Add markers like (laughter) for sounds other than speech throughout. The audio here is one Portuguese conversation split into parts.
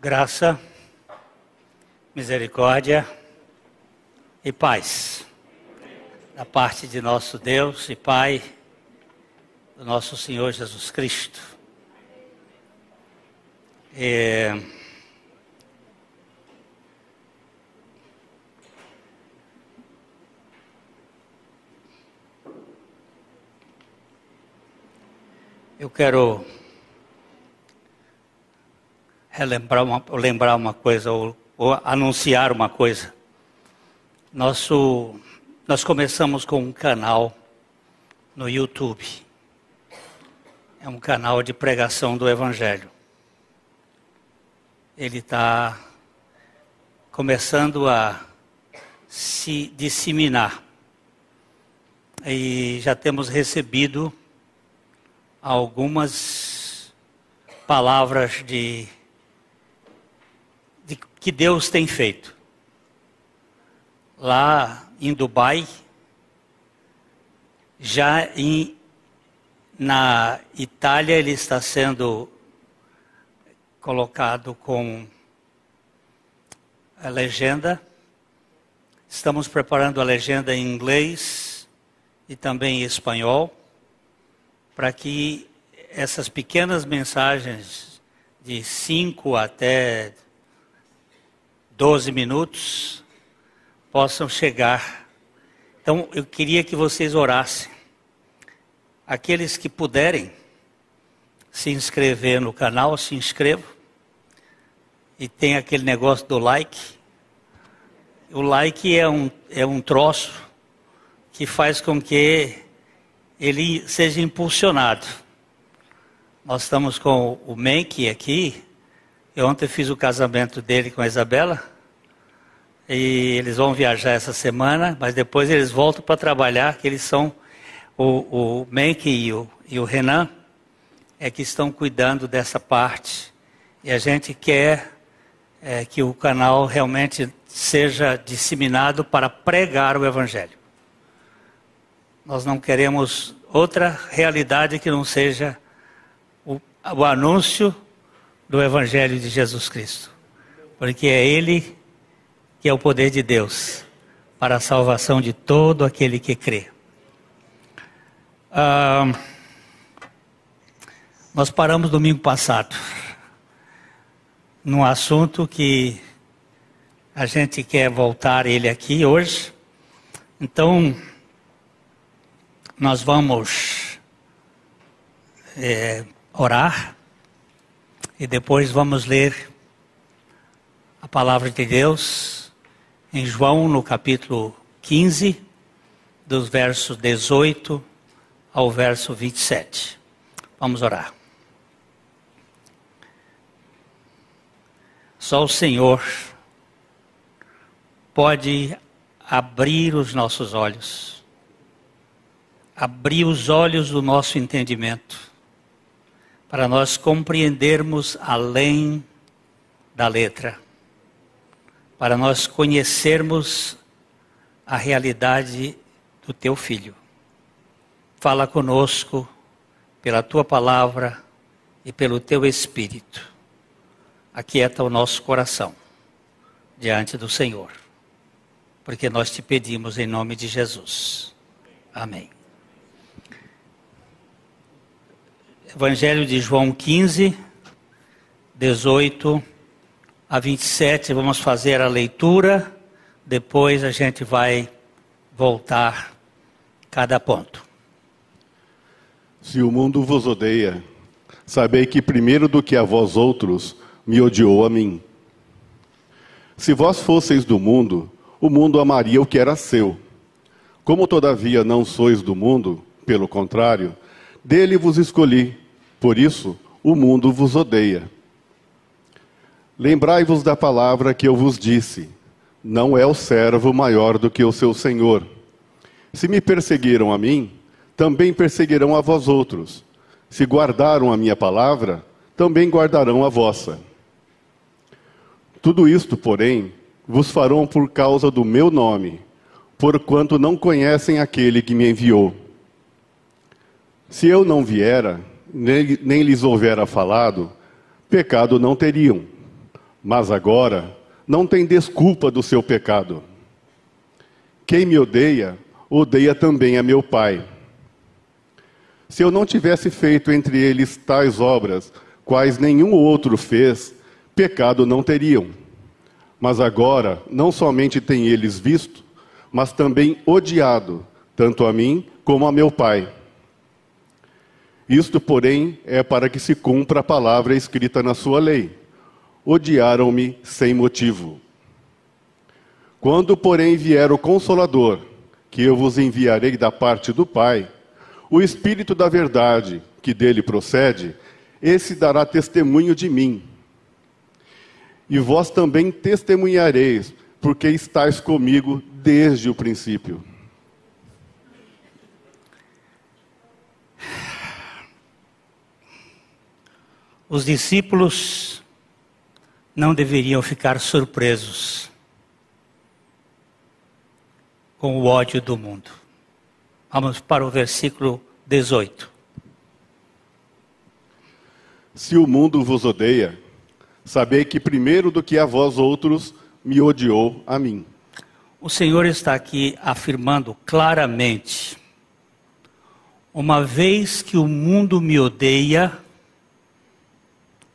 graça, misericórdia e paz da parte de nosso Deus e Pai, do nosso Senhor Jesus Cristo. É... Eu quero relembrar uma, lembrar uma coisa ou, ou anunciar uma coisa. Nosso, nós começamos com um canal no YouTube. É um canal de pregação do Evangelho. Ele está começando a se disseminar. E já temos recebido algumas palavras de de que Deus tem feito. Lá em Dubai, já em, na Itália, ele está sendo colocado com a legenda. Estamos preparando a legenda em inglês e também em espanhol, para que essas pequenas mensagens de 5 até 12 minutos possam chegar. Então, eu queria que vocês orassem. Aqueles que puderem se inscrever no canal, se inscrevam. E tem aquele negócio do like. O like é um, é um troço que faz com que ele seja impulsionado. Nós estamos com o Menk aqui, eu ontem fiz o casamento dele com a Isabela. E eles vão viajar essa semana, mas depois eles voltam para trabalhar, que eles são o, o e o, e o Renan é que estão cuidando dessa parte. E a gente quer é, que o canal realmente seja disseminado para pregar o Evangelho. Nós não queremos outra realidade que não seja o, o anúncio do Evangelho de Jesus Cristo. Porque é Ele que é o poder de Deus para a salvação de todo aquele que crê. Ah, nós paramos domingo passado num assunto que a gente quer voltar ele aqui hoje. Então, nós vamos é, orar e depois vamos ler a palavra de Deus em João, no capítulo 15, dos versos 18 ao verso 27. Vamos orar. Só o Senhor pode abrir os nossos olhos, abrir os olhos do nosso entendimento para nós compreendermos além da letra, para nós conhecermos a realidade do teu filho. Fala conosco pela tua palavra e pelo teu espírito. Aquieta o nosso coração diante do Senhor, porque nós te pedimos em nome de Jesus. Amém. Evangelho de João 15, 18 a 27. Vamos fazer a leitura, depois a gente vai voltar cada ponto. Se o mundo vos odeia, sabei que primeiro do que a vós outros me odiou a mim. Se vós fosseis do mundo, o mundo amaria o que era seu. Como todavia não sois do mundo, pelo contrário, dele vos escolhi por isso, o mundo vos odeia. Lembrai-vos da palavra que eu vos disse: não é o servo maior do que o seu senhor. Se me perseguiram a mim, também perseguirão a vós outros. Se guardaram a minha palavra, também guardarão a vossa. Tudo isto, porém, vos farão por causa do meu nome, porquanto não conhecem aquele que me enviou. Se eu não viera, nem, nem lhes houvera falado, pecado não teriam. Mas agora não tem desculpa do seu pecado. Quem me odeia, odeia também a meu Pai. Se eu não tivesse feito entre eles tais obras, quais nenhum outro fez, pecado não teriam. Mas agora, não somente têm eles visto, mas também odiado, tanto a mim como a meu Pai. Isto, porém, é para que se cumpra a palavra escrita na sua lei odiaram-me sem motivo. Quando, porém, vier o Consolador, que eu vos enviarei da parte do Pai, o Espírito da Verdade, que dele procede, esse dará testemunho de mim. E vós também testemunhareis, porque estáis comigo desde o princípio. Os discípulos não deveriam ficar surpresos com o ódio do mundo. Vamos para o versículo 18. Se o mundo vos odeia, sabei que primeiro do que a vós outros me odiou a mim. O Senhor está aqui afirmando claramente: uma vez que o mundo me odeia,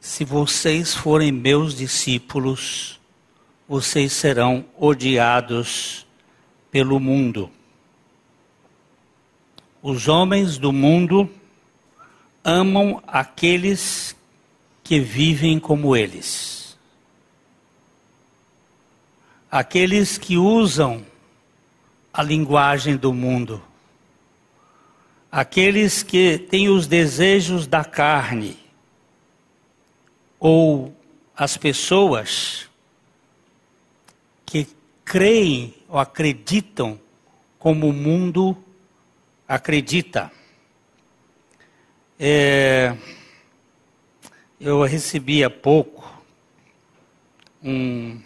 se vocês forem meus discípulos, vocês serão odiados pelo mundo. Os homens do mundo amam aqueles que vivem como eles. Aqueles que usam a linguagem do mundo. Aqueles que têm os desejos da carne ou as pessoas que creem ou acreditam como o mundo acredita. É, eu recebi há pouco um,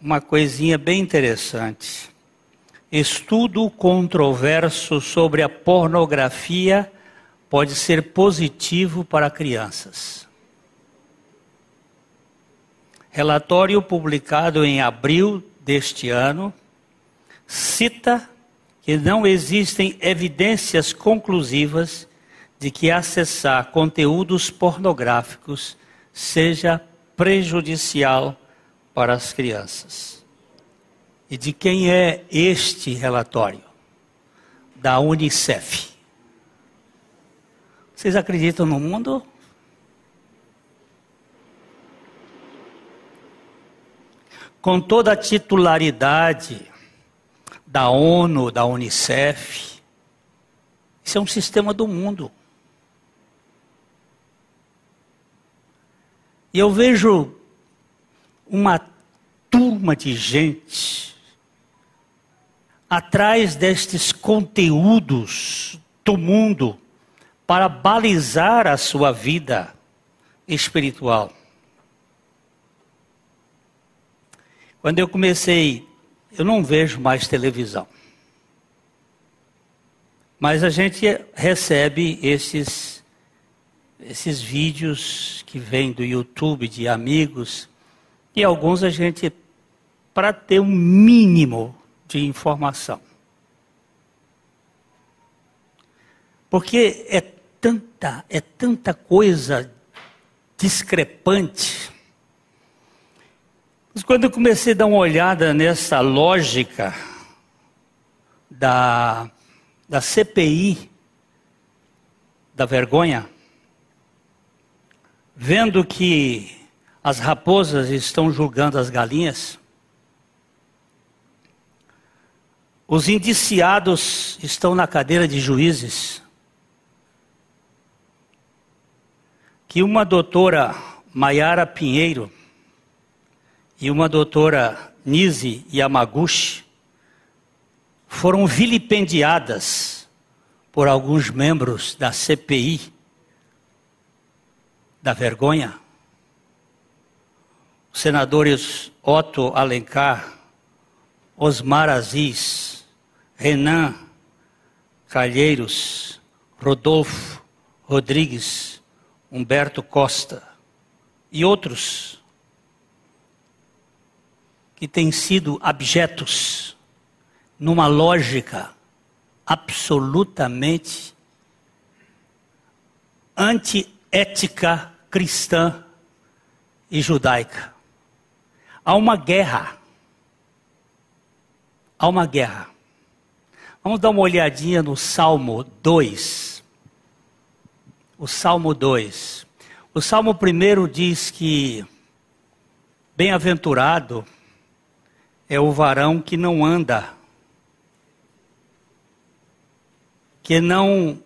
uma coisinha bem interessante. Estudo controverso sobre a pornografia pode ser positivo para crianças. Relatório publicado em abril deste ano cita que não existem evidências conclusivas de que acessar conteúdos pornográficos seja prejudicial para as crianças. E de quem é este relatório? Da Unicef. Vocês acreditam no mundo? Com toda a titularidade da ONU, da Unicef, isso é um sistema do mundo. E eu vejo uma turma de gente atrás destes conteúdos do mundo para balizar a sua vida espiritual. Quando eu comecei, eu não vejo mais televisão. Mas a gente recebe esses esses vídeos que vêm do YouTube de amigos e alguns a gente para ter um mínimo de informação. Porque é tanta, é tanta coisa discrepante. Mas quando eu comecei a dar uma olhada nessa lógica da, da CPI, da vergonha, vendo que as raposas estão julgando as galinhas, os indiciados estão na cadeira de juízes, que uma doutora Maiara Pinheiro e uma doutora Nise Yamaguchi foram vilipendiadas por alguns membros da CPI da vergonha. Os senadores Otto Alencar, Osmar Aziz, Renan Calheiros, Rodolfo Rodrigues, Humberto Costa e outros que têm sido abjetos numa lógica absolutamente antiética cristã e judaica. Há uma guerra. Há uma guerra. Vamos dar uma olhadinha no Salmo 2. O Salmo 2. O Salmo 1 diz que bem-aventurado é o varão que não anda, que não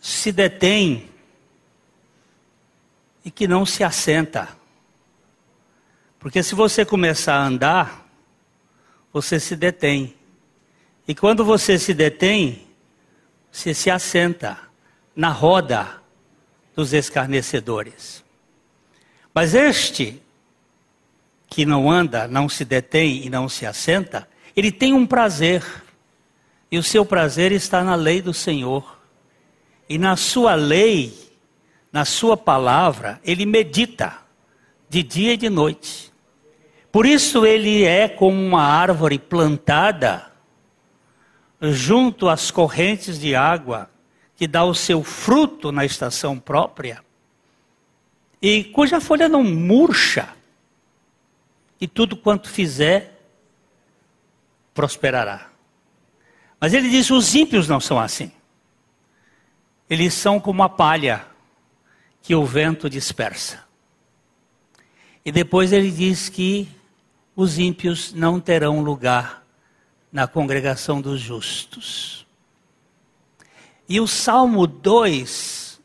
se detém e que não se assenta. Porque se você começar a andar, você se detém. E quando você se detém, você se assenta na roda dos escarnecedores. Mas este que não anda, não se detém e não se assenta, ele tem um prazer. E o seu prazer está na lei do Senhor. E na sua lei, na sua palavra, ele medita de dia e de noite. Por isso ele é como uma árvore plantada junto às correntes de água, que dá o seu fruto na estação própria, e cuja folha não murcha, e tudo quanto fizer prosperará. Mas ele diz: os ímpios não são assim. Eles são como a palha que o vento dispersa. E depois ele diz que os ímpios não terão lugar na congregação dos justos. E o Salmo 2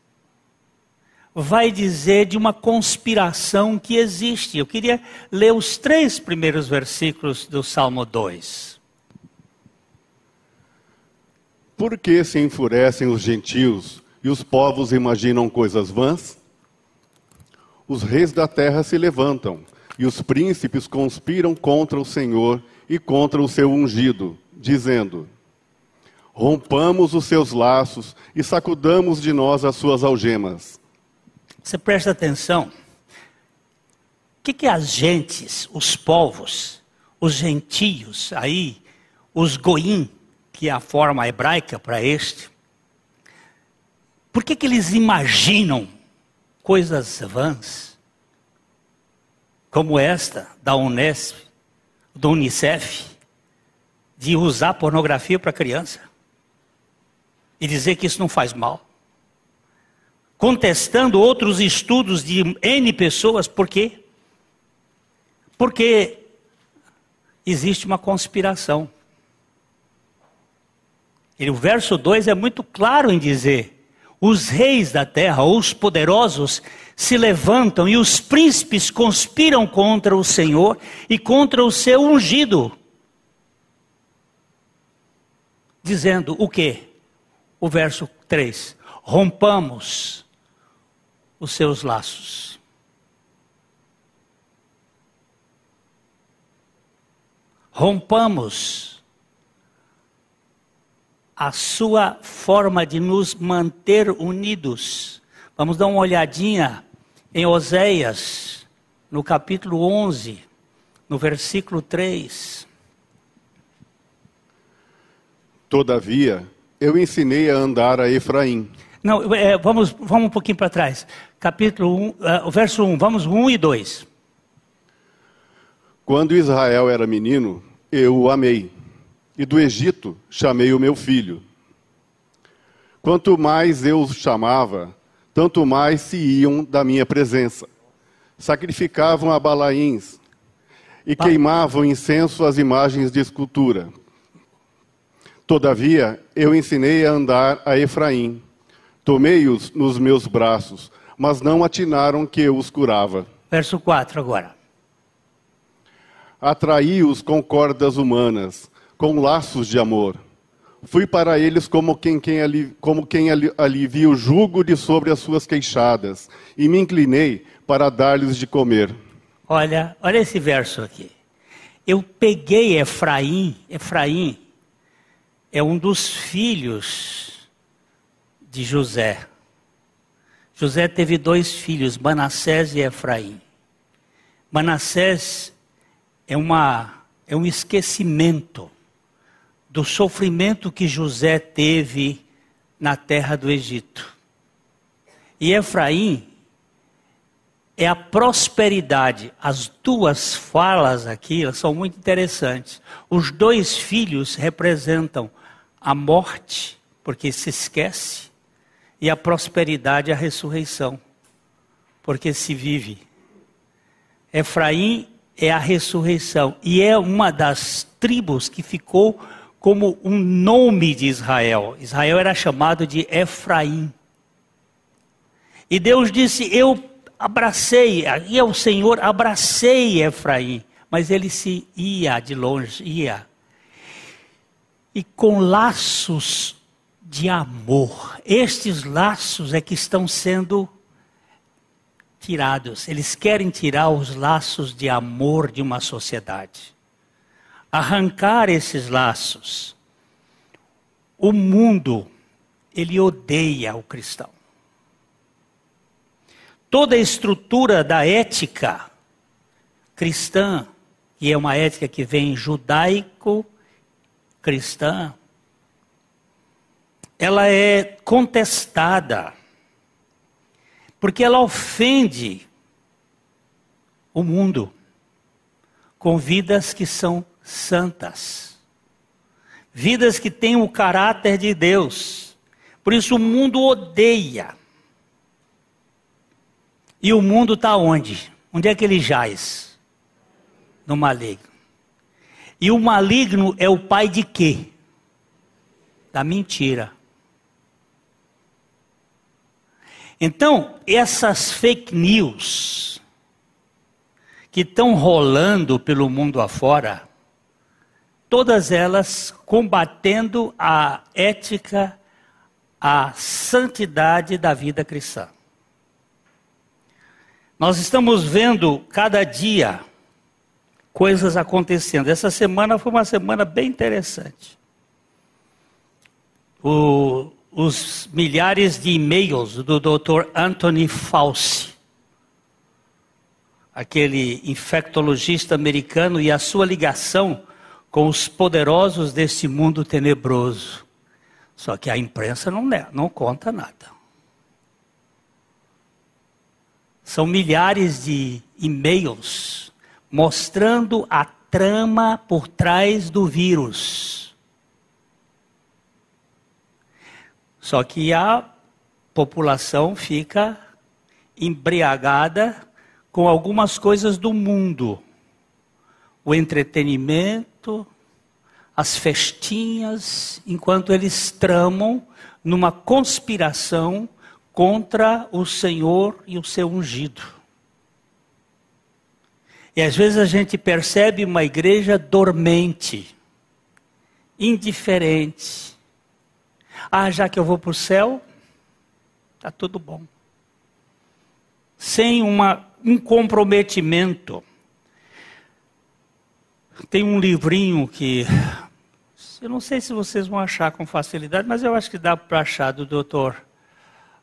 vai dizer de uma conspiração que existe. Eu queria ler os três primeiros versículos do Salmo 2. Por que se enfurecem os gentios e os povos imaginam coisas vãs? Os reis da terra se levantam e os príncipes conspiram contra o Senhor e contra o seu ungido, dizendo: Rompamos os seus laços e sacudamos de nós as suas algemas. Você presta atenção. O que, que as gentes, os povos, os gentios aí, os goim, que é a forma hebraica para este, por que, que eles imaginam coisas vãs? Como esta da Unesp, do Unicef, de usar pornografia para criança e dizer que isso não faz mal contestando outros estudos de N pessoas, por quê? Porque existe uma conspiração. E o verso 2 é muito claro em dizer: os reis da terra, os poderosos, se levantam e os príncipes conspiram contra o Senhor e contra o seu ungido. Dizendo o quê? O verso 3: rompamos os seus laços. Rompamos a sua forma de nos manter unidos. Vamos dar uma olhadinha em Oséias, no capítulo 11, no versículo 3. Todavia, eu ensinei a andar a Efraim não, é, vamos, vamos um pouquinho para trás. Capítulo 1, uh, é, verso 1, vamos 1 e 2. Quando Israel era menino, eu o amei, e do Egito chamei o meu filho. Quanto mais eu os chamava, tanto mais se iam da minha presença. Sacrificavam a Balaíns e queimavam incenso às imagens de escultura. Todavia, eu ensinei a andar a Efraim Tomei-os nos meus braços, mas não atinaram que eu os curava. Verso 4 agora. Atraí-os com cordas humanas, com laços de amor. Fui para eles como quem, quem, ali, como quem ali, alivia o jugo de sobre as suas queixadas, e me inclinei para dar-lhes de comer. Olha, olha esse verso aqui. Eu peguei Efraim, Efraim é um dos filhos de José. José teve dois filhos, Manassés e Efraim. Manassés é, uma, é um esquecimento do sofrimento que José teve na terra do Egito. E Efraim é a prosperidade. As duas falas aqui são muito interessantes. Os dois filhos representam a morte, porque se esquece, e a prosperidade, a ressurreição, porque se vive. Efraim é a ressurreição e é uma das tribos que ficou como um nome de Israel. Israel era chamado de Efraim. E Deus disse: Eu abracei, e o Senhor abracei Efraim, mas ele se ia de longe, ia. E com laços de amor, estes laços é que estão sendo tirados. Eles querem tirar os laços de amor de uma sociedade. Arrancar esses laços. O mundo, ele odeia o cristão toda a estrutura da ética cristã, que é uma ética que vem judaico-cristã, ela é contestada, porque ela ofende o mundo com vidas que são santas, vidas que têm o caráter de Deus. Por isso o mundo odeia. E o mundo está onde? Onde é que ele jaz? No maligno. E o maligno é o pai de quê? Da mentira. Então, essas fake news que estão rolando pelo mundo afora, todas elas combatendo a ética, a santidade da vida cristã. Nós estamos vendo cada dia coisas acontecendo. Essa semana foi uma semana bem interessante. O, os milhares de e-mails do Dr. Anthony Fauci, aquele infectologista americano, e a sua ligação com os poderosos deste mundo tenebroso. Só que a imprensa não, não conta nada. São milhares de e-mails mostrando a trama por trás do vírus. Só que a população fica embriagada com algumas coisas do mundo. O entretenimento, as festinhas, enquanto eles tramam numa conspiração contra o Senhor e o seu ungido. E às vezes a gente percebe uma igreja dormente, indiferente. Ah, já que eu vou para o céu, está tudo bom. Sem uma, um comprometimento. Tem um livrinho que eu não sei se vocês vão achar com facilidade, mas eu acho que dá para achar do doutor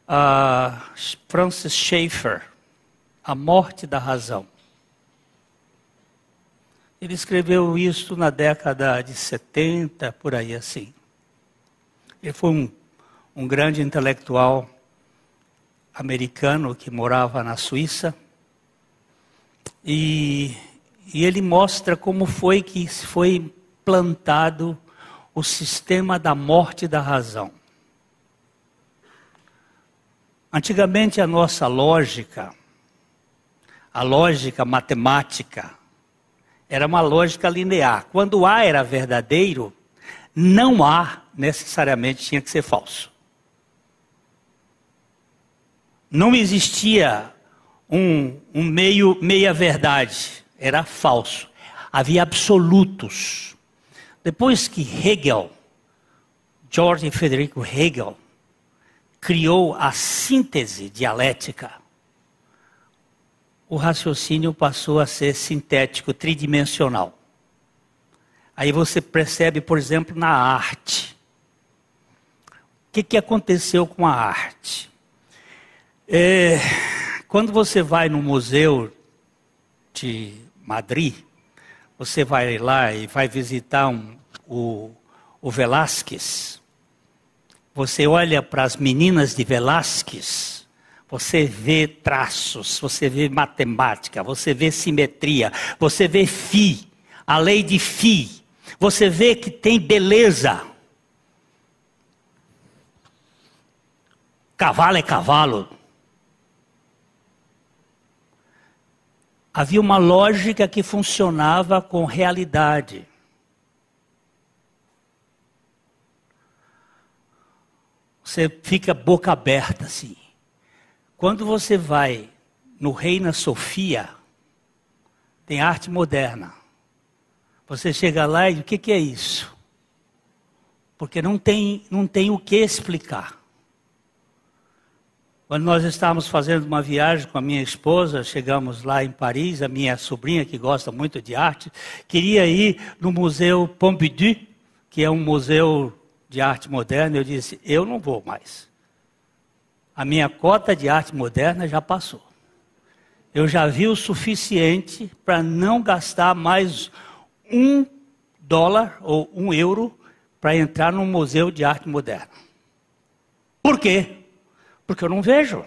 uh, Francis Schaeffer, A Morte da Razão. Ele escreveu isso na década de 70, por aí assim. Ele foi um, um grande intelectual americano que morava na Suíça. E, e ele mostra como foi que foi plantado o sistema da morte da razão. Antigamente a nossa lógica, a lógica matemática, era uma lógica linear. Quando A era verdadeiro, não A necessariamente tinha que ser falso. Não existia um, um meio, meia verdade, era falso. Havia absolutos. Depois que Hegel, George Federico Hegel, criou a síntese dialética, o raciocínio passou a ser sintético, tridimensional. Aí você percebe, por exemplo, na arte. O que, que aconteceu com a arte? É, quando você vai no museu de Madrid, você vai lá e vai visitar um, o, o Velázquez. Você olha para as meninas de Velázquez, você vê traços, você vê matemática, você vê simetria, você vê Fi, a lei de Fi. Você vê que tem beleza. Cavalo é cavalo. Havia uma lógica que funcionava com realidade. Você fica boca aberta assim. Quando você vai no Reina Sofia, tem arte moderna. Você chega lá e o que, que é isso? Porque não tem, não tem o que explicar. Quando nós estávamos fazendo uma viagem com a minha esposa, chegamos lá em Paris, a minha sobrinha, que gosta muito de arte, queria ir no Museu Pompidou, que é um museu de arte moderna. Eu disse: eu não vou mais. A minha cota de arte moderna já passou. Eu já vi o suficiente para não gastar mais um dólar ou um euro para entrar num museu de arte moderna. Por quê? Porque eu não vejo.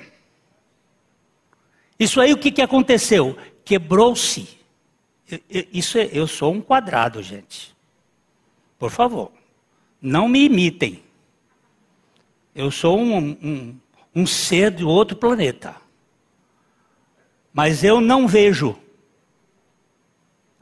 Isso aí o que, que aconteceu? Quebrou-se. Isso é, eu sou um quadrado, gente. Por favor, não me imitem. Eu sou um, um, um ser de outro planeta. Mas eu não vejo.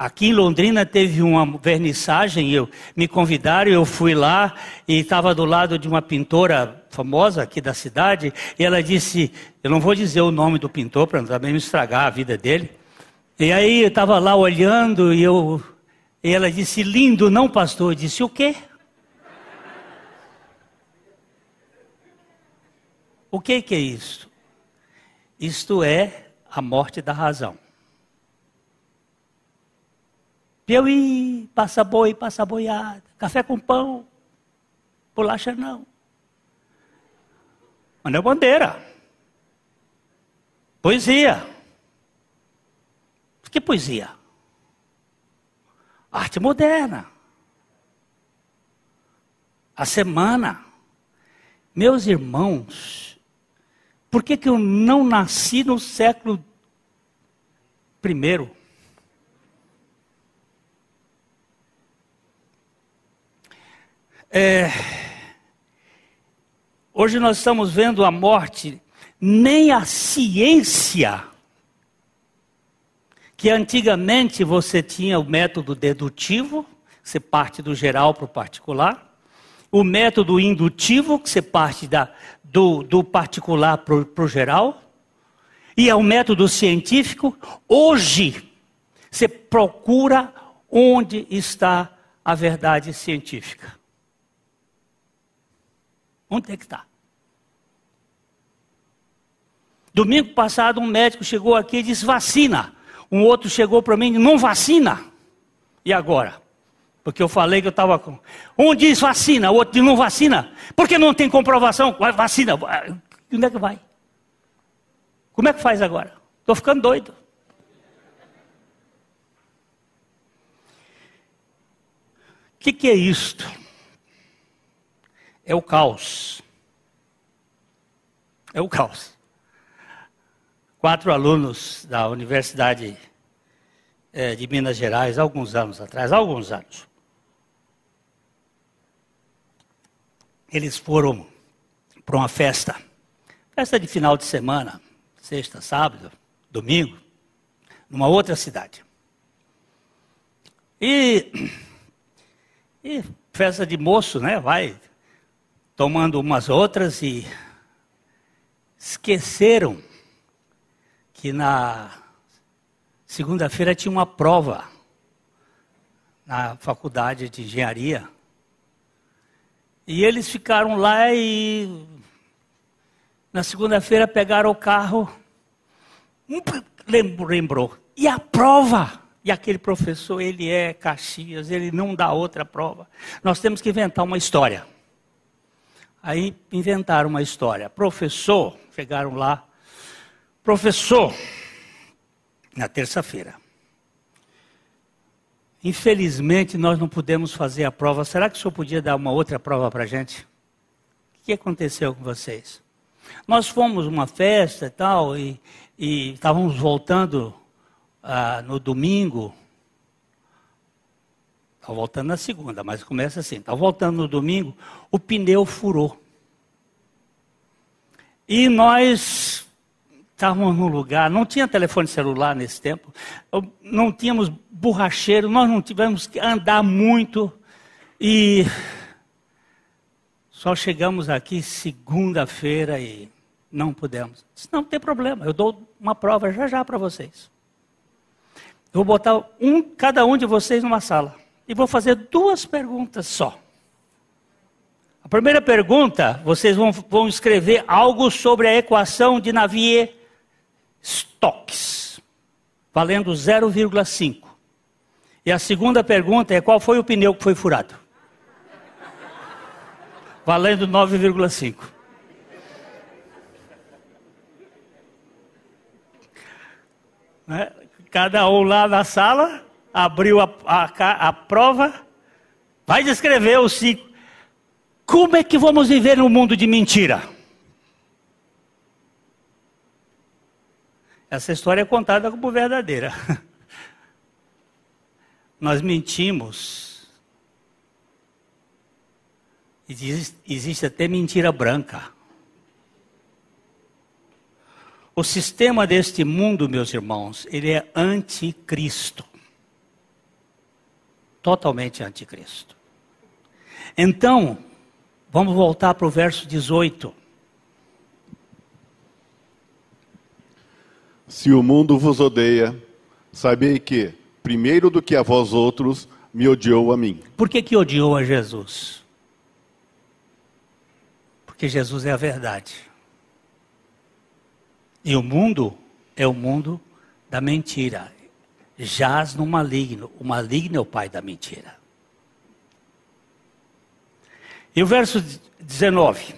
Aqui em Londrina teve uma vernissagem, eu, me convidaram, eu fui lá e estava do lado de uma pintora famosa aqui da cidade, e ela disse, eu não vou dizer o nome do pintor para também estragar a vida dele. E aí eu estava lá olhando e eu e ela disse, lindo, não pastor? Eu disse, o quê? O que, que é isso? Isto é a morte da razão. Piauí, passa boi, passa boiada, café com pão, bolacha não. Manuel Bandeira. Poesia. Que poesia? Arte moderna. A semana. Meus irmãos, por que, que eu não nasci no século primeiro? É, hoje nós estamos vendo a morte, nem a ciência, que antigamente você tinha o método dedutivo, você parte do geral para o particular, o método indutivo, que você parte da, do, do particular para o geral, e é o método científico. Hoje, você procura onde está a verdade científica. Onde é que está? Domingo passado, um médico chegou aqui e disse: vacina. Um outro chegou para mim e não vacina. E agora? Porque eu falei que eu estava com. Um diz vacina, o outro diz não vacina. Porque não tem comprovação. Vacina. Onde é que vai? Como é que faz agora? Estou ficando doido. O que, que é isto? É o caos. É o caos. Quatro alunos da Universidade é, de Minas Gerais, alguns anos atrás, alguns anos, eles foram para uma festa, festa de final de semana, sexta, sábado, domingo, numa outra cidade. E, e festa de moço, né? Vai tomando umas outras e esqueceram que na segunda-feira tinha uma prova na faculdade de engenharia. E eles ficaram lá e na segunda-feira pegaram o carro, lembrou, e a prova? E aquele professor, ele é Caxias, ele não dá outra prova. Nós temos que inventar uma história. Aí inventaram uma história. Professor, chegaram lá, Professor, na terça-feira. Infelizmente, nós não pudemos fazer a prova. Será que o senhor podia dar uma outra prova para a gente? O que aconteceu com vocês? Nós fomos uma festa e tal, e, e estávamos voltando ah, no domingo. Estava voltando na segunda, mas começa assim. Estava voltando no domingo, o pneu furou. E nós estávamos num lugar, não tinha telefone celular nesse tempo, não tínhamos borracheiro, nós não tivemos que andar muito e só chegamos aqui segunda-feira e não pudemos. Disse, não tem problema, eu dou uma prova já já para vocês. Eu vou botar um, cada um de vocês numa sala e vou fazer duas perguntas só. A primeira pergunta, vocês vão, vão escrever algo sobre a equação de Navier Stokes, valendo 0,5. E a segunda pergunta é qual foi o pneu que foi furado? Valendo 9,5. Né? Cada um lá na sala abriu a, a, a prova, vai descrever os cinco. Como é que vamos viver num mundo de mentira? Essa história é contada como verdadeira. (laughs) Nós mentimos. Existe, existe até mentira branca. O sistema deste mundo, meus irmãos, ele é anticristo. Totalmente anticristo. Então, vamos voltar para o verso 18. Se o mundo vos odeia, sabei que, primeiro do que a vós outros, me odiou a mim. Por que, que odiou a Jesus? Porque Jesus é a verdade. E o mundo é o mundo da mentira. Jaz no maligno. O maligno é o pai da mentira. E o verso 19.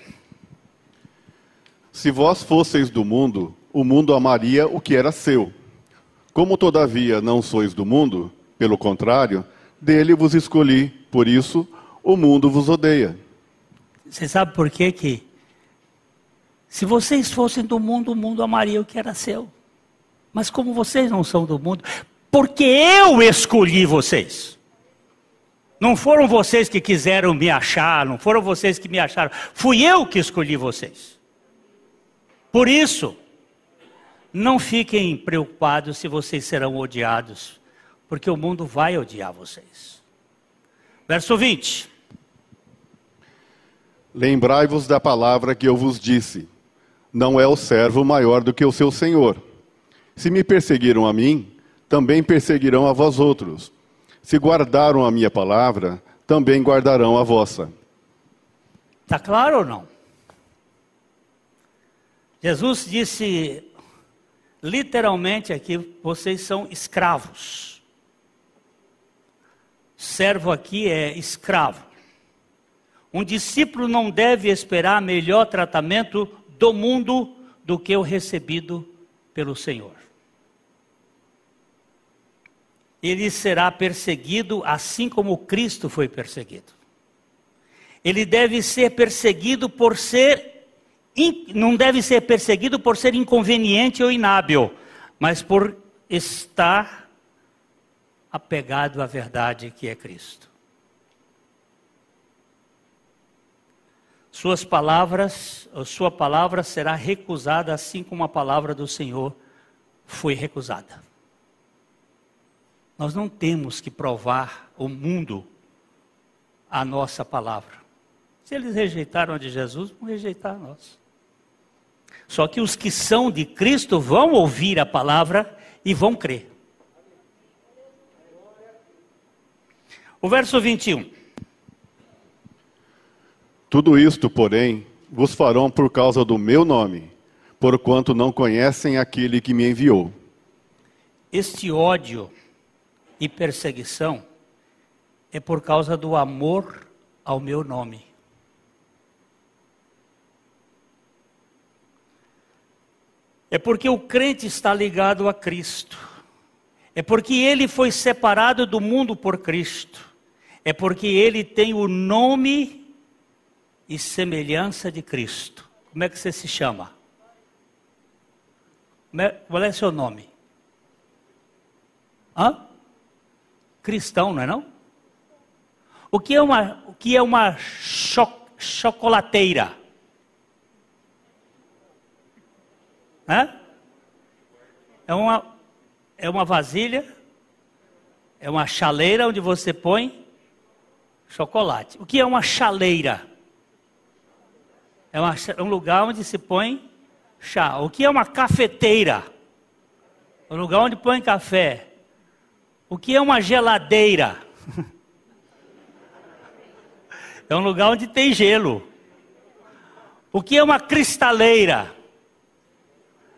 Se vós fosseis do mundo, o mundo amaria o que era seu. Como todavia não sois do mundo, pelo contrário, dele vos escolhi, por isso o mundo vos odeia. Você sabe por quê que se vocês fossem do mundo, o mundo amaria o que era seu. Mas como vocês não são do mundo, porque eu escolhi vocês. Não foram vocês que quiseram me achar, não foram vocês que me acharam, fui eu que escolhi vocês. Por isso, não fiquem preocupados se vocês serão odiados, porque o mundo vai odiar vocês. Verso 20. Lembrai-vos da palavra que eu vos disse: Não é o servo maior do que o seu senhor. Se me perseguiram a mim, também perseguirão a vós outros. Se guardaram a minha palavra, também guardarão a vossa. Está claro ou não? Jesus disse literalmente aqui, vocês são escravos. Servo aqui é escravo. Um discípulo não deve esperar melhor tratamento do mundo do que o recebido pelo Senhor. Ele será perseguido assim como Cristo foi perseguido. Ele deve ser perseguido por ser não deve ser perseguido por ser inconveniente ou inábil, mas por estar apegado à verdade que é Cristo. Suas palavras, sua palavra será recusada assim como a palavra do Senhor foi recusada. Nós não temos que provar o mundo a nossa palavra. Se eles rejeitaram a de Jesus, vão rejeitar a nós. Só que os que são de Cristo vão ouvir a palavra e vão crer. O verso 21. Tudo isto, porém, vos farão por causa do meu nome, porquanto não conhecem aquele que me enviou. Este ódio e perseguição é por causa do amor ao meu nome. É porque o crente está ligado a Cristo. É porque ele foi separado do mundo por Cristo. É porque ele tem o nome e semelhança de Cristo. Como é que você se chama? É, qual é seu nome? Hã? Cristão, não é não? O que é uma, o que é uma cho chocolateira? Hã? É uma, é uma vasilha, é uma chaleira onde você põe chocolate. O que é uma chaleira? É, uma, é um lugar onde se põe chá. O que é uma cafeteira? É um lugar onde põe café. O que é uma geladeira? (laughs) É um lugar onde tem gelo. O que é uma cristaleira?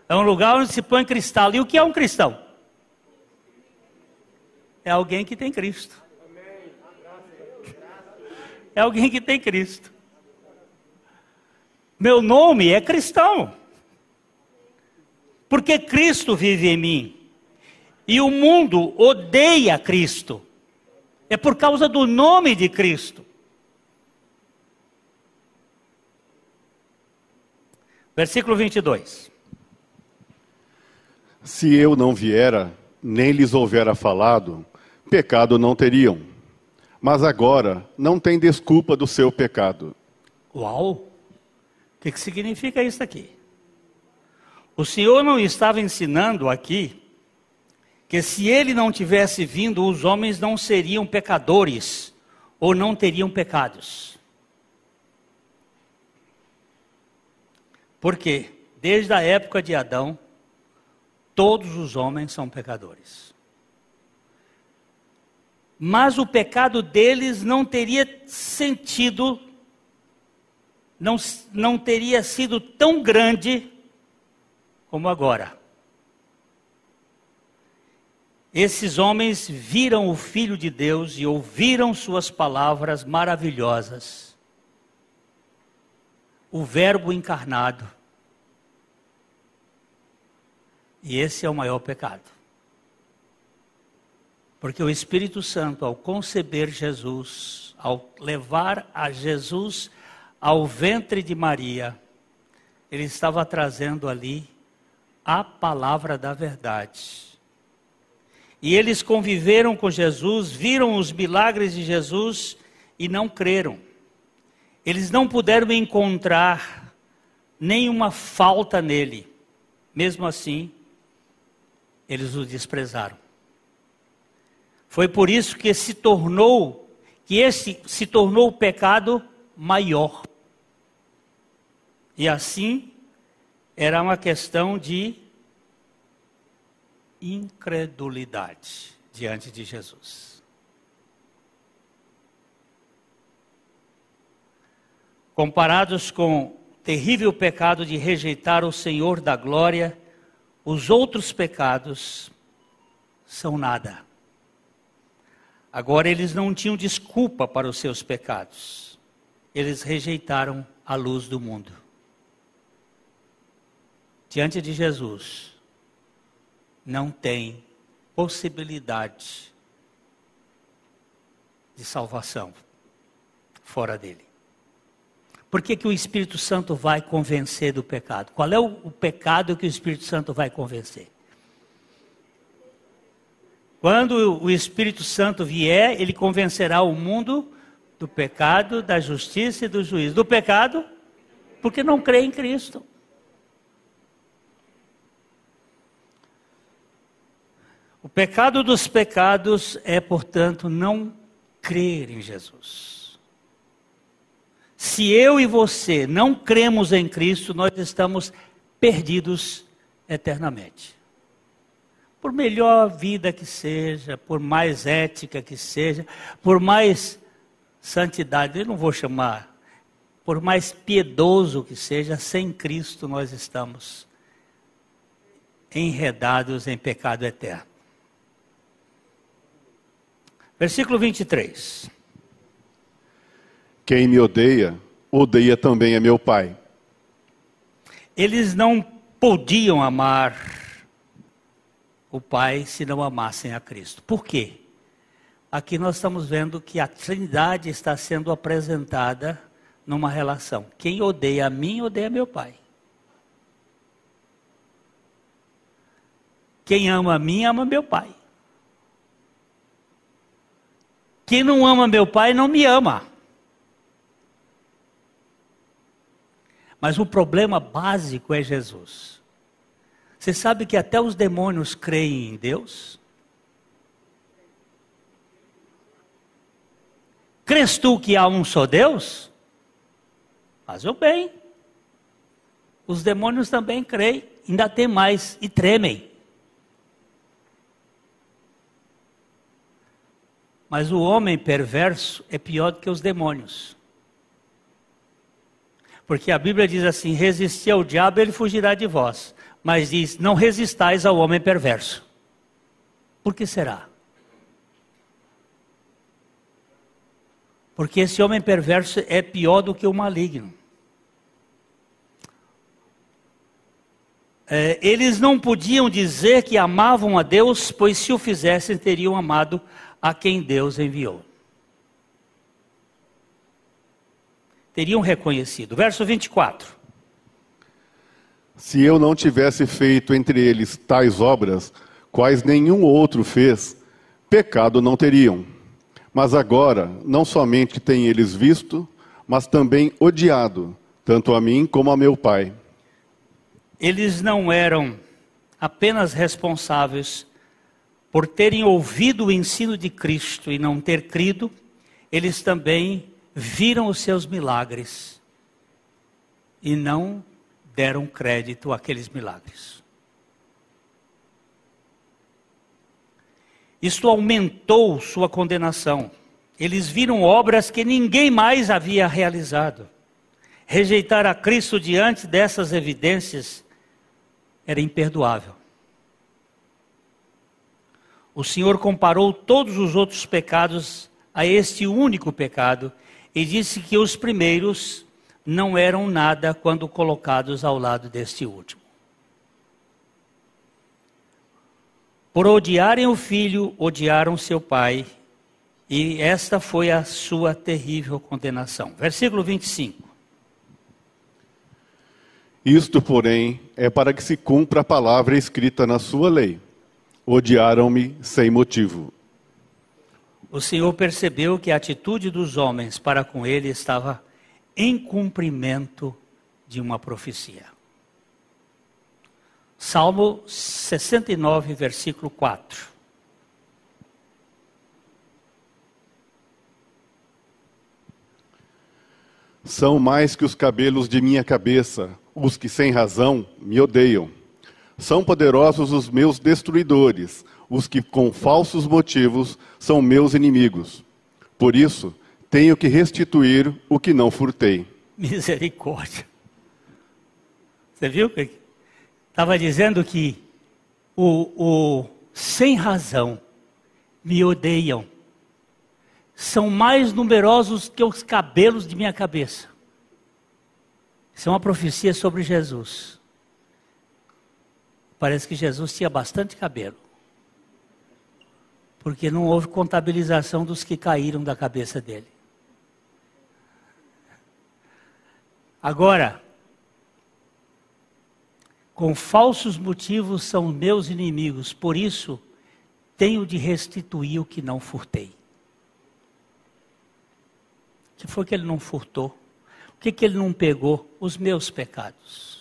É um lugar onde se põe cristal. E o que é um cristão? É alguém que tem Cristo. É alguém que tem Cristo. Meu nome é cristão. Porque Cristo vive em mim. E o mundo odeia Cristo. É por causa do nome de Cristo. Versículo 22. Se eu não viera, nem lhes houvera falado, pecado não teriam. Mas agora não tem desculpa do seu pecado. Uau! O que, que significa isso aqui? O Senhor não estava ensinando aqui que se ele não tivesse vindo, os homens não seriam pecadores ou não teriam pecados. Porque desde a época de Adão, todos os homens são pecadores. Mas o pecado deles não teria sentido, não, não teria sido tão grande como agora. Esses homens viram o Filho de Deus e ouviram suas palavras maravilhosas. O Verbo encarnado. E esse é o maior pecado. Porque o Espírito Santo, ao conceber Jesus, ao levar a Jesus ao ventre de Maria, ele estava trazendo ali a palavra da verdade. E eles conviveram com Jesus, viram os milagres de Jesus e não creram. Eles não puderam encontrar nenhuma falta nele. Mesmo assim, eles o desprezaram. Foi por isso que se tornou que esse se tornou o pecado maior. E assim era uma questão de incredulidade diante de Jesus. Comparados com o terrível pecado de rejeitar o Senhor da glória, os outros pecados são nada. Agora eles não tinham desculpa para os seus pecados. Eles rejeitaram a luz do mundo. Diante de Jesus, não tem possibilidade de salvação fora dele. Por que, que o Espírito Santo vai convencer do pecado? Qual é o, o pecado que o Espírito Santo vai convencer? Quando o Espírito Santo vier, ele convencerá o mundo do pecado, da justiça e do juízo. Do pecado, porque não crê em Cristo. Pecado dos pecados é, portanto, não crer em Jesus. Se eu e você não cremos em Cristo, nós estamos perdidos eternamente. Por melhor vida que seja, por mais ética que seja, por mais santidade, eu não vou chamar, por mais piedoso que seja, sem Cristo nós estamos enredados em pecado eterno. Versículo 23. Quem me odeia, odeia também a meu Pai. Eles não podiam amar o Pai se não amassem a Cristo. Por quê? Aqui nós estamos vendo que a Trindade está sendo apresentada numa relação. Quem odeia a mim, odeia meu Pai. Quem ama a mim, ama meu Pai. Quem não ama meu Pai, não me ama. Mas o problema básico é Jesus. Você sabe que até os demônios creem em Deus? Crês tu que há um só Deus? Mas o bem. Os demônios também creem, ainda tem mais, e tremem. Mas o homem perverso é pior do que os demônios. Porque a Bíblia diz assim: resistir ao diabo, ele fugirá de vós. Mas diz: não resistais ao homem perverso. Por que será? Porque esse homem perverso é pior do que o maligno. É, eles não podiam dizer que amavam a Deus, pois se o fizessem, teriam amado a quem Deus enviou. teriam reconhecido. Verso 24. Se eu não tivesse feito entre eles tais obras, quais nenhum outro fez, pecado não teriam. Mas agora, não somente têm eles visto, mas também odiado, tanto a mim como a meu Pai. Eles não eram apenas responsáveis por terem ouvido o ensino de Cristo e não ter crido, eles também viram os seus milagres e não deram crédito àqueles milagres. Isto aumentou sua condenação. Eles viram obras que ninguém mais havia realizado. Rejeitar a Cristo diante dessas evidências era imperdoável. O Senhor comparou todos os outros pecados a este único pecado e disse que os primeiros não eram nada quando colocados ao lado deste último. Por odiarem o filho, odiaram seu pai, e esta foi a sua terrível condenação. Versículo 25. Isto, porém, é para que se cumpra a palavra escrita na sua lei. Odiaram-me sem motivo o Senhor percebeu que a atitude dos homens para com ele estava em cumprimento de uma profecia. Salmo 69, versículo 4. São mais que os cabelos de minha cabeça, os que sem razão me odeiam. São poderosos os meus destruidores, os que com falsos motivos são meus inimigos. Por isso, tenho que restituir o que não furtei. Misericórdia. Você viu? Estava dizendo que o, o sem razão me odeiam. São mais numerosos que os cabelos de minha cabeça. Isso é uma profecia sobre Jesus. Parece que Jesus tinha bastante cabelo porque não houve contabilização dos que caíram da cabeça dele. Agora, com falsos motivos são meus inimigos, por isso tenho de restituir o que não furtei. O que foi que ele não furtou? O que, que ele não pegou? Os meus pecados.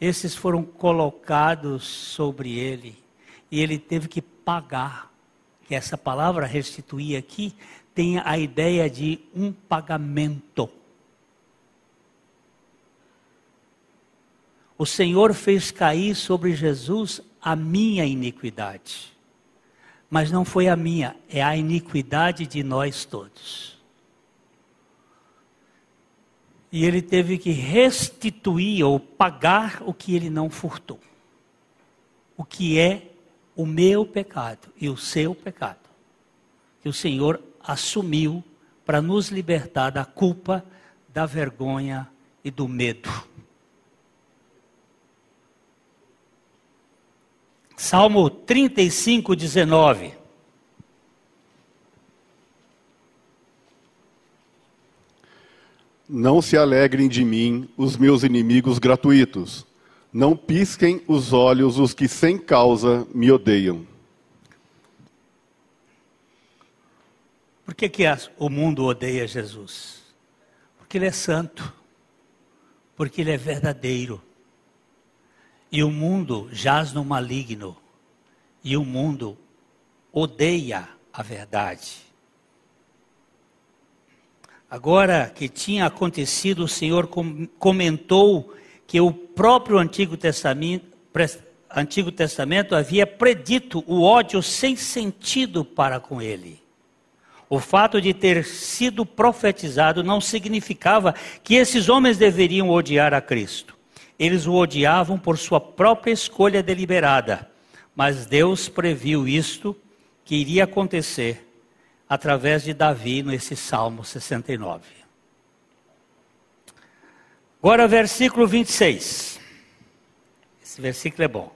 Esses foram colocados sobre ele e ele teve que pagar. Que essa palavra restituir aqui tem a ideia de um pagamento. O Senhor fez cair sobre Jesus a minha iniquidade. Mas não foi a minha, é a iniquidade de nós todos. E ele teve que restituir ou pagar o que ele não furtou. O que é o meu pecado e o seu pecado. Que o Senhor assumiu para nos libertar da culpa, da vergonha e do medo. Salmo 35, 19. Não se alegrem de mim os meus inimigos gratuitos. Não pisquem os olhos os que sem causa me odeiam. Por que, que o mundo odeia Jesus? Porque ele é santo, porque ele é verdadeiro. E o mundo jaz no maligno, e o mundo odeia a verdade. Agora que tinha acontecido, o Senhor comentou que o próprio Antigo Testamento, Antigo Testamento havia predito o ódio sem sentido para com ele. O fato de ter sido profetizado não significava que esses homens deveriam odiar a Cristo. Eles o odiavam por sua própria escolha deliberada. Mas Deus previu isto que iria acontecer através de Davi nesse Salmo 69. Agora, versículo 26. Esse versículo é bom.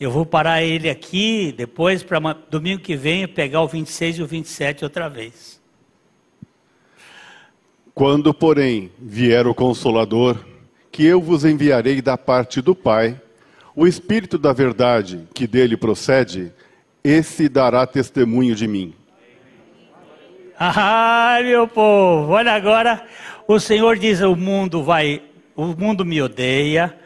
Eu vou parar ele aqui, depois, para domingo que vem, pegar o 26 e o 27 outra vez. Quando, porém, vier o Consolador, que eu vos enviarei da parte do Pai, o Espírito da Verdade, que dele procede, esse dará testemunho de mim. Ah, meu povo, olha agora, o Senhor diz: o mundo vai, o mundo me odeia,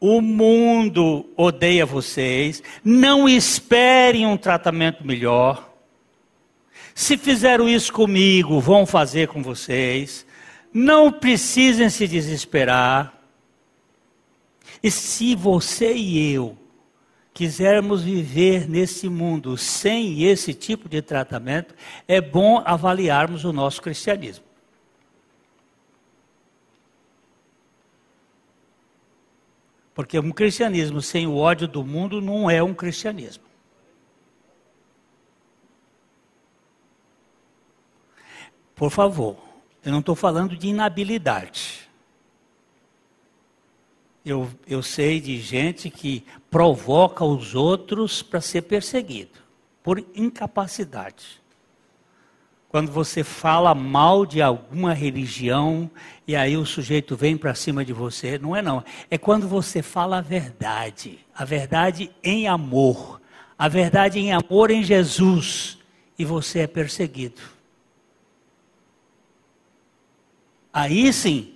o mundo odeia vocês. Não esperem um tratamento melhor. Se fizeram isso comigo, vão fazer com vocês. Não precisem se desesperar. E se você e eu quisermos viver nesse mundo sem esse tipo de tratamento, é bom avaliarmos o nosso cristianismo. Porque um cristianismo sem o ódio do mundo não é um cristianismo. Por favor, eu não estou falando de inabilidade. Eu, eu sei de gente que provoca os outros para ser perseguido, por incapacidade. Quando você fala mal de alguma religião e aí o sujeito vem para cima de você, não é não. É quando você fala a verdade, a verdade em amor, a verdade em amor em Jesus e você é perseguido. Aí sim,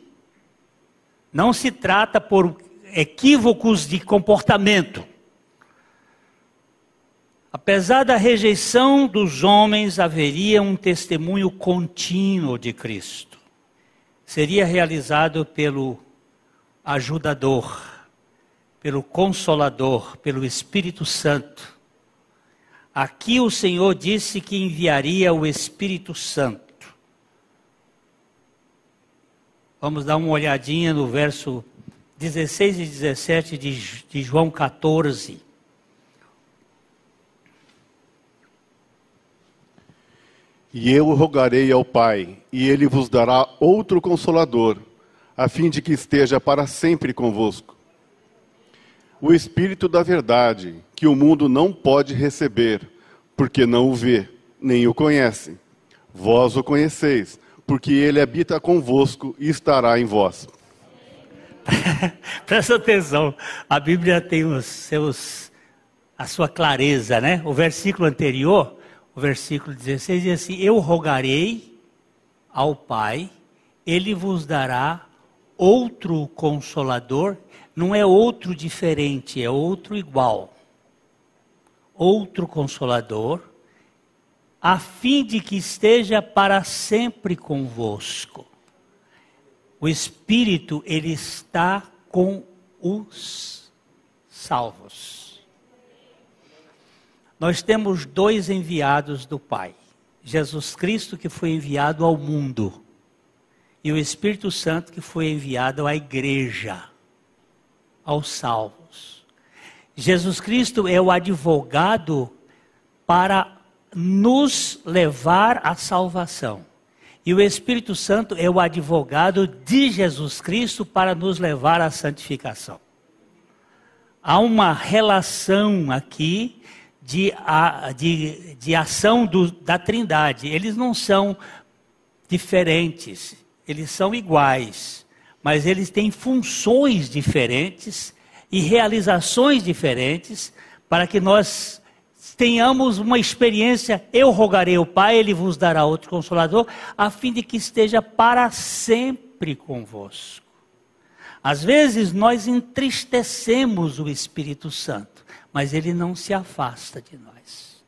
não se trata por equívocos de comportamento. Apesar da rejeição dos homens, haveria um testemunho contínuo de Cristo. Seria realizado pelo ajudador, pelo consolador, pelo Espírito Santo. Aqui o Senhor disse que enviaria o Espírito Santo. Vamos dar uma olhadinha no verso 16 e 17 de, de João 14. E eu rogarei ao Pai, e ele vos dará outro consolador, a fim de que esteja para sempre convosco. O Espírito da Verdade, que o mundo não pode receber, porque não o vê, nem o conhece. Vós o conheceis, porque ele habita convosco e estará em vós. (laughs) Presta atenção, a Bíblia tem os seus, a sua clareza, né? O versículo anterior o versículo 16 diz assim: Eu rogarei ao Pai, ele vos dará outro consolador, não é outro diferente, é outro igual. Outro consolador, a fim de que esteja para sempre convosco. O Espírito, ele está com os salvos. Nós temos dois enviados do Pai: Jesus Cristo, que foi enviado ao mundo, e o Espírito Santo, que foi enviado à igreja, aos salvos. Jesus Cristo é o advogado para nos levar à salvação. E o Espírito Santo é o advogado de Jesus Cristo para nos levar à santificação. há uma relação aqui de, de, de ação do, da Trindade. Eles não são diferentes, eles são iguais, mas eles têm funções diferentes e realizações diferentes para que nós tenhamos uma experiência. Eu rogarei ao Pai, ele vos dará outro consolador, a fim de que esteja para sempre convosco. Às vezes nós entristecemos o Espírito Santo, mas ele não se afasta de nós.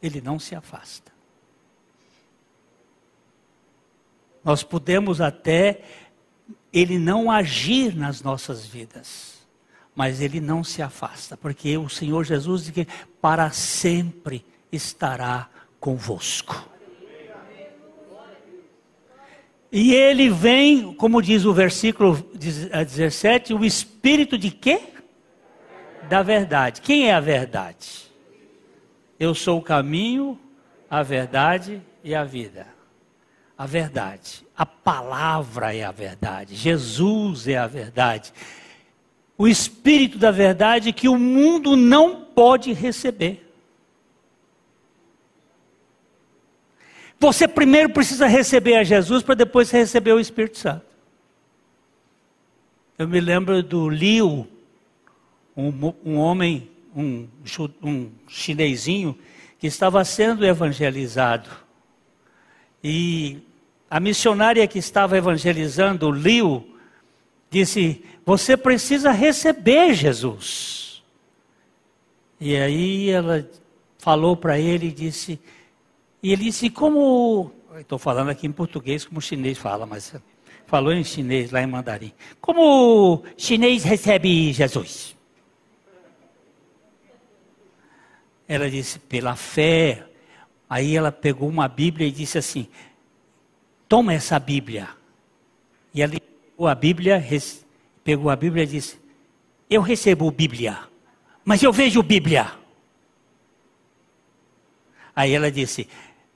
Ele não se afasta. Nós podemos até ele não agir nas nossas vidas, mas ele não se afasta, porque o Senhor Jesus diz que para sempre estará convosco. E ele vem, como diz o versículo 17, o espírito de quê? Da verdade. Quem é a verdade? Eu sou o caminho, a verdade e a vida. A verdade. A palavra é a verdade. Jesus é a verdade. O espírito da verdade que o mundo não pode receber. Você primeiro precisa receber a Jesus para depois receber o Espírito Santo. Eu me lembro do Liu, um, um homem, um, um chinesinho, que estava sendo evangelizado. E a missionária que estava evangelizando, Liu, disse: Você precisa receber Jesus. E aí ela falou para ele e disse: e ele disse, como. Estou falando aqui em português, como o chinês fala, mas falou em chinês lá em mandarim. Como o chinês recebe Jesus? Ela disse, pela fé. Aí ela pegou uma Bíblia e disse assim: Toma essa Bíblia. E ela pegou a Bíblia, pegou a Bíblia e disse: Eu recebo Bíblia, mas eu vejo Bíblia. Aí ela disse: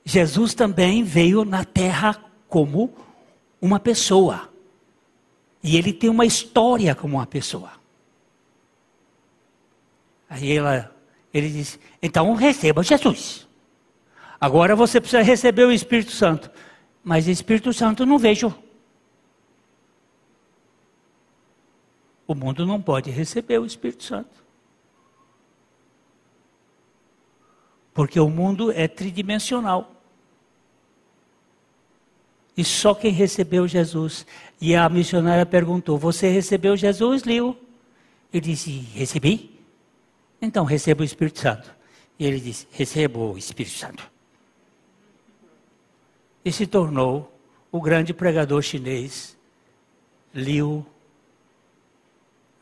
Jesus também veio na terra como uma pessoa. E ele tem uma história como uma pessoa. Aí ela, ele disse: então receba Jesus. Agora você precisa receber o Espírito Santo. Mas Espírito Santo não vejo. O mundo não pode receber o Espírito Santo. Porque o mundo é tridimensional. E só quem recebeu Jesus. E a missionária perguntou: Você recebeu Jesus, Liu? Ele disse: Recebi. Então receba o Espírito Santo. E ele disse: Recebo o Espírito Santo. E se tornou o grande pregador chinês, Liu.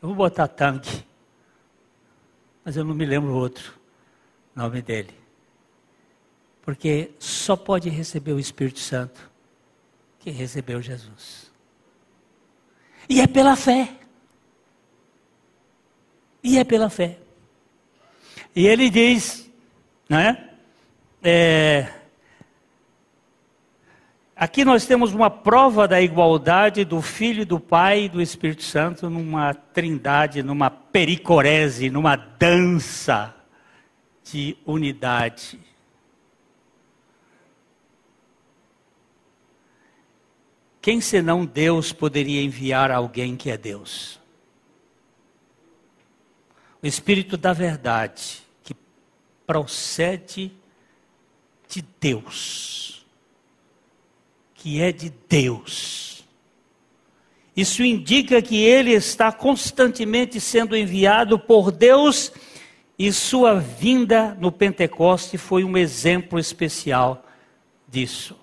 Eu vou botar Tang, mas eu não me lembro o outro nome dele. Porque só pode receber o Espírito Santo que recebeu Jesus. E é pela fé. E é pela fé. E ele diz, né? É, aqui nós temos uma prova da igualdade do Filho, do Pai e do Espírito Santo numa trindade, numa pericorese, numa dança de unidade. Quem senão Deus poderia enviar alguém que é Deus? O Espírito da Verdade, que procede de Deus, que é de Deus. Isso indica que ele está constantemente sendo enviado por Deus e sua vinda no Pentecoste foi um exemplo especial disso.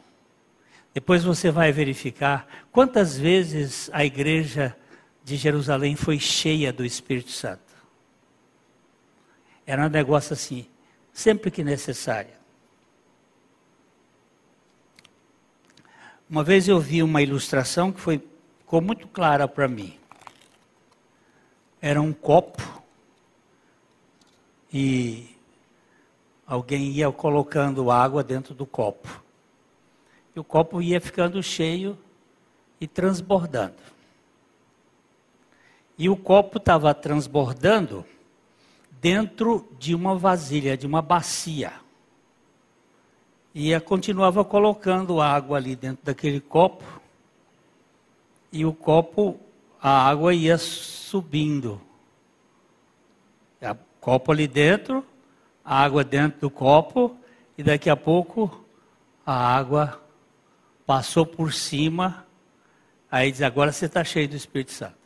Depois você vai verificar quantas vezes a igreja de Jerusalém foi cheia do Espírito Santo. Era um negócio assim, sempre que necessário. Uma vez eu vi uma ilustração que foi, ficou muito clara para mim. Era um copo e alguém ia colocando água dentro do copo e o copo ia ficando cheio e transbordando. E o copo estava transbordando dentro de uma vasilha, de uma bacia. E ela continuava colocando água ali dentro daquele copo. E o copo, a água ia subindo. O copo ali dentro, a água dentro do copo, e daqui a pouco a água passou por cima. Aí diz: agora você está cheio do Espírito Santo.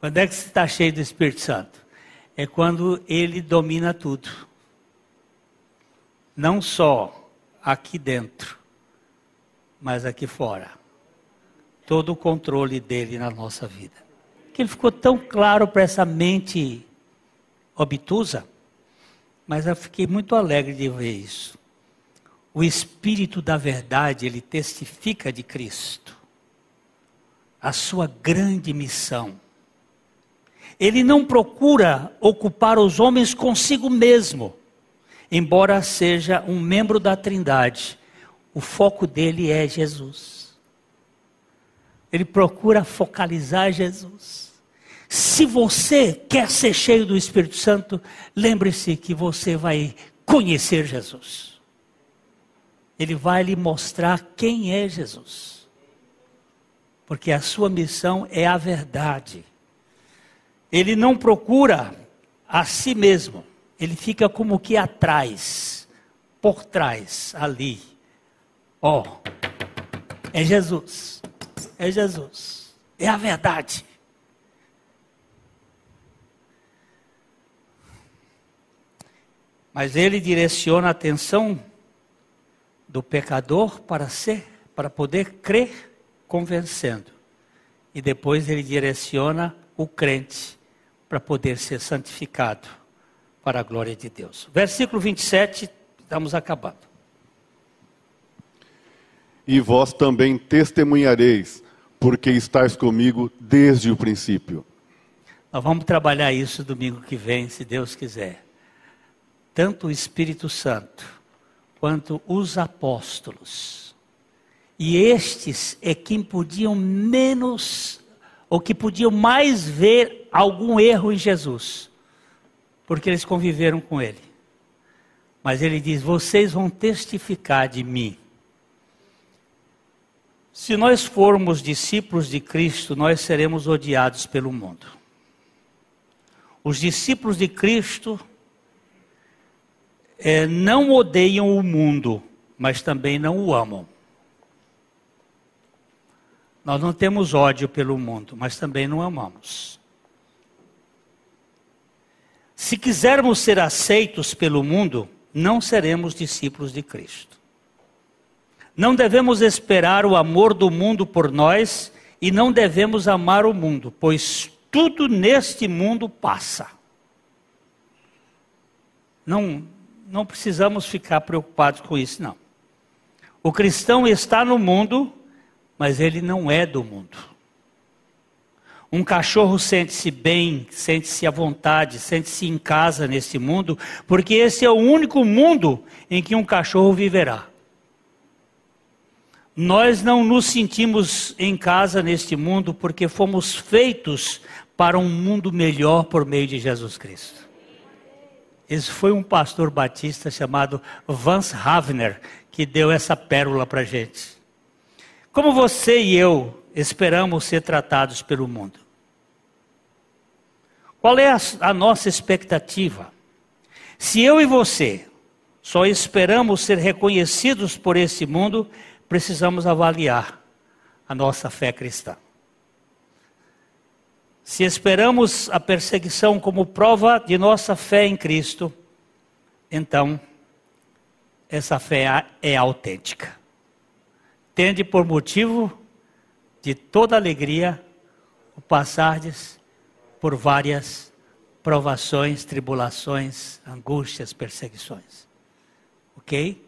Quando é que você está cheio do Espírito Santo? É quando ele domina tudo. Não só aqui dentro, mas aqui fora. Todo o controle dele na nossa vida. Que ele ficou tão claro para essa mente obtusa, mas eu fiquei muito alegre de ver isso. O Espírito da Verdade, ele testifica de Cristo, a sua grande missão ele não procura ocupar os homens consigo mesmo, embora seja um membro da Trindade. O foco dele é Jesus. Ele procura focalizar Jesus. Se você quer ser cheio do Espírito Santo, lembre-se que você vai conhecer Jesus. Ele vai lhe mostrar quem é Jesus. Porque a sua missão é a verdade. Ele não procura a si mesmo, ele fica como que atrás, por trás, ali. Ó, oh, é Jesus, é Jesus, é a verdade. Mas ele direciona a atenção do pecador para ser, para poder crer convencendo. E depois ele direciona o crente para poder ser santificado para a glória de Deus. Versículo 27, estamos acabando. E vós também testemunhareis, porque estáis comigo desde o princípio. Nós vamos trabalhar isso domingo que vem, se Deus quiser. Tanto o Espírito Santo quanto os apóstolos. E estes é quem podiam menos ou que podiam mais ver algum erro em Jesus, porque eles conviveram com ele. Mas ele diz: vocês vão testificar de mim. Se nós formos discípulos de Cristo, nós seremos odiados pelo mundo. Os discípulos de Cristo é, não odeiam o mundo, mas também não o amam. Nós não temos ódio pelo mundo, mas também não amamos. Se quisermos ser aceitos pelo mundo, não seremos discípulos de Cristo. Não devemos esperar o amor do mundo por nós e não devemos amar o mundo, pois tudo neste mundo passa. Não, não precisamos ficar preocupados com isso, não. O cristão está no mundo, mas ele não é do mundo. Um cachorro sente-se bem, sente-se à vontade, sente-se em casa nesse mundo, porque esse é o único mundo em que um cachorro viverá. Nós não nos sentimos em casa neste mundo porque fomos feitos para um mundo melhor por meio de Jesus Cristo. Esse foi um pastor batista chamado Vance Havner que deu essa pérola para gente. Como você e eu esperamos ser tratados pelo mundo? Qual é a, a nossa expectativa? Se eu e você só esperamos ser reconhecidos por esse mundo, precisamos avaliar a nossa fé cristã. Se esperamos a perseguição como prova de nossa fé em Cristo, então essa fé é autêntica tende por motivo de toda alegria o passardes por várias provações, tribulações, angústias, perseguições. Ok?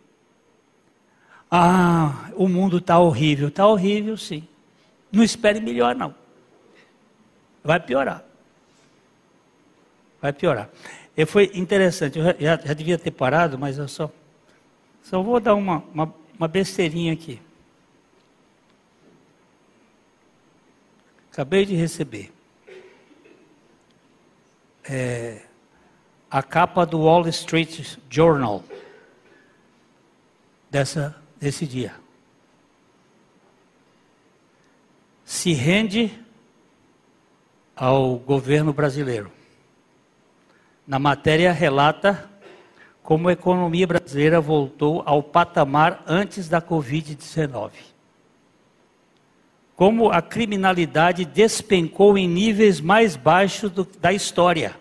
Ah, o mundo está horrível. Está horrível, sim. Não espere melhor, não. Vai piorar. Vai piorar. E foi interessante, eu já, já, devia ter parado, mas eu só, só vou dar uma, uma, uma besteirinha aqui. Acabei de receber. É, a capa do Wall Street Journal dessa, desse dia. Se rende ao governo brasileiro. Na matéria relata como a economia brasileira voltou ao patamar antes da Covid-19. Como a criminalidade despencou em níveis mais baixos do, da história.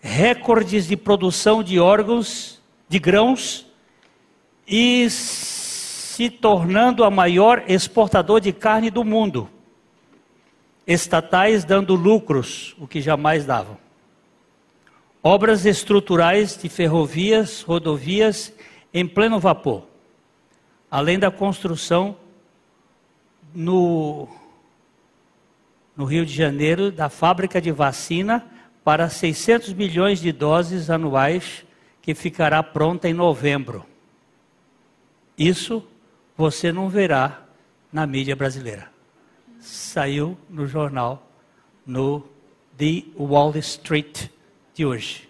Recordes de produção de órgãos, de grãos, e se tornando a maior exportador de carne do mundo. Estatais dando lucros, o que jamais davam obras estruturais de ferrovias, rodovias em pleno vapor, além da construção no, no Rio de Janeiro da fábrica de vacina para 600 milhões de doses anuais que ficará pronta em novembro. Isso você não verá na mídia brasileira. Saiu no jornal, no The Wall Street de hoje.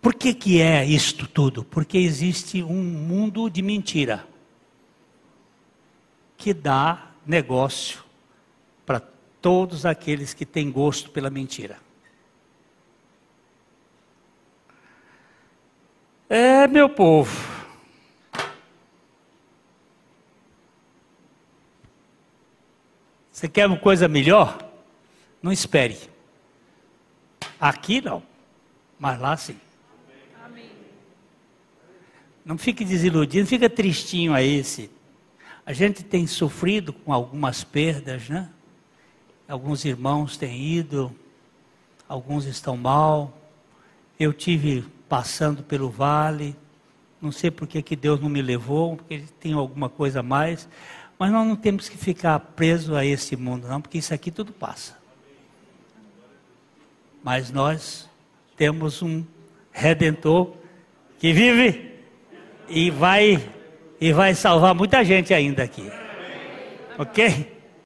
Por que, que é isto tudo? Porque existe um mundo de mentira que dá negócio para todos aqueles que têm gosto pela mentira. É, meu povo. Você quer uma coisa melhor? Não espere. Aqui não, mas lá sim. Não fique desiludido, fica tristinho aí. Se a gente tem sofrido com algumas perdas, né? Alguns irmãos têm ido, alguns estão mal. Eu tive passando pelo vale, não sei por que, Deus não me levou, porque tem alguma coisa a mais. Mas nós não temos que ficar presos a esse mundo, não, porque isso aqui tudo passa. Mas nós temos um redentor que vive e vai e vai salvar muita gente ainda aqui. OK?